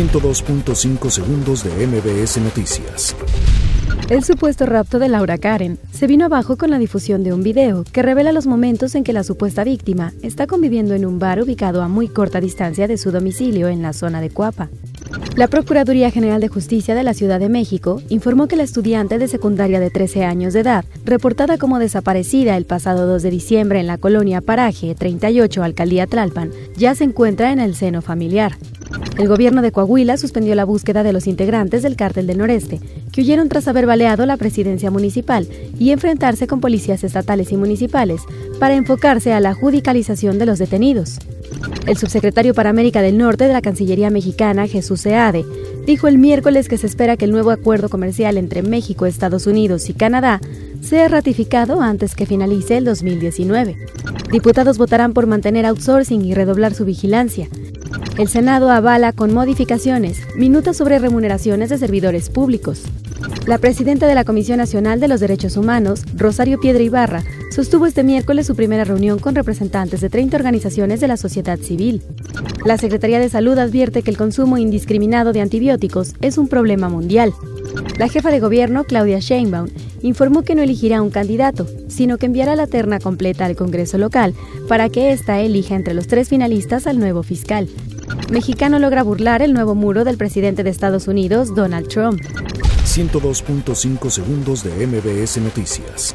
102.5 segundos de MBS Noticias. El supuesto rapto de Laura Karen se vino abajo con la difusión de un video que revela los momentos en que la supuesta víctima está conviviendo en un bar ubicado a muy corta distancia de su domicilio en la zona de Cuapa. La Procuraduría General de Justicia de la Ciudad de México informó que la estudiante de secundaria de 13 años de edad, reportada como desaparecida el pasado 2 de diciembre en la colonia Paraje 38, Alcaldía Tlalpan, ya se encuentra en el seno familiar. El gobierno de Coahuila suspendió la búsqueda de los integrantes del cártel del noreste, que huyeron tras haber baleado la presidencia municipal y enfrentarse con policías estatales y municipales para enfocarse a la judicialización de los detenidos. El subsecretario para América del Norte de la Cancillería mexicana, Jesús Seade, dijo el miércoles que se espera que el nuevo acuerdo comercial entre México, Estados Unidos y Canadá sea ratificado antes que finalice el 2019. Diputados votarán por mantener outsourcing y redoblar su vigilancia. El Senado avala con modificaciones minutas sobre remuneraciones de servidores públicos. La presidenta de la Comisión Nacional de los Derechos Humanos, Rosario Piedra Ibarra, sostuvo este miércoles su primera reunión con representantes de 30 organizaciones de la sociedad civil. La Secretaría de Salud advierte que el consumo indiscriminado de antibióticos es un problema mundial. La jefa de gobierno, Claudia Sheinbaum, informó que no elegirá un candidato, sino que enviará la terna completa al Congreso local para que ésta elija entre los tres finalistas al nuevo fiscal. Mexicano logra burlar el nuevo muro del presidente de Estados Unidos, Donald Trump. 102.5 segundos de MBS Noticias.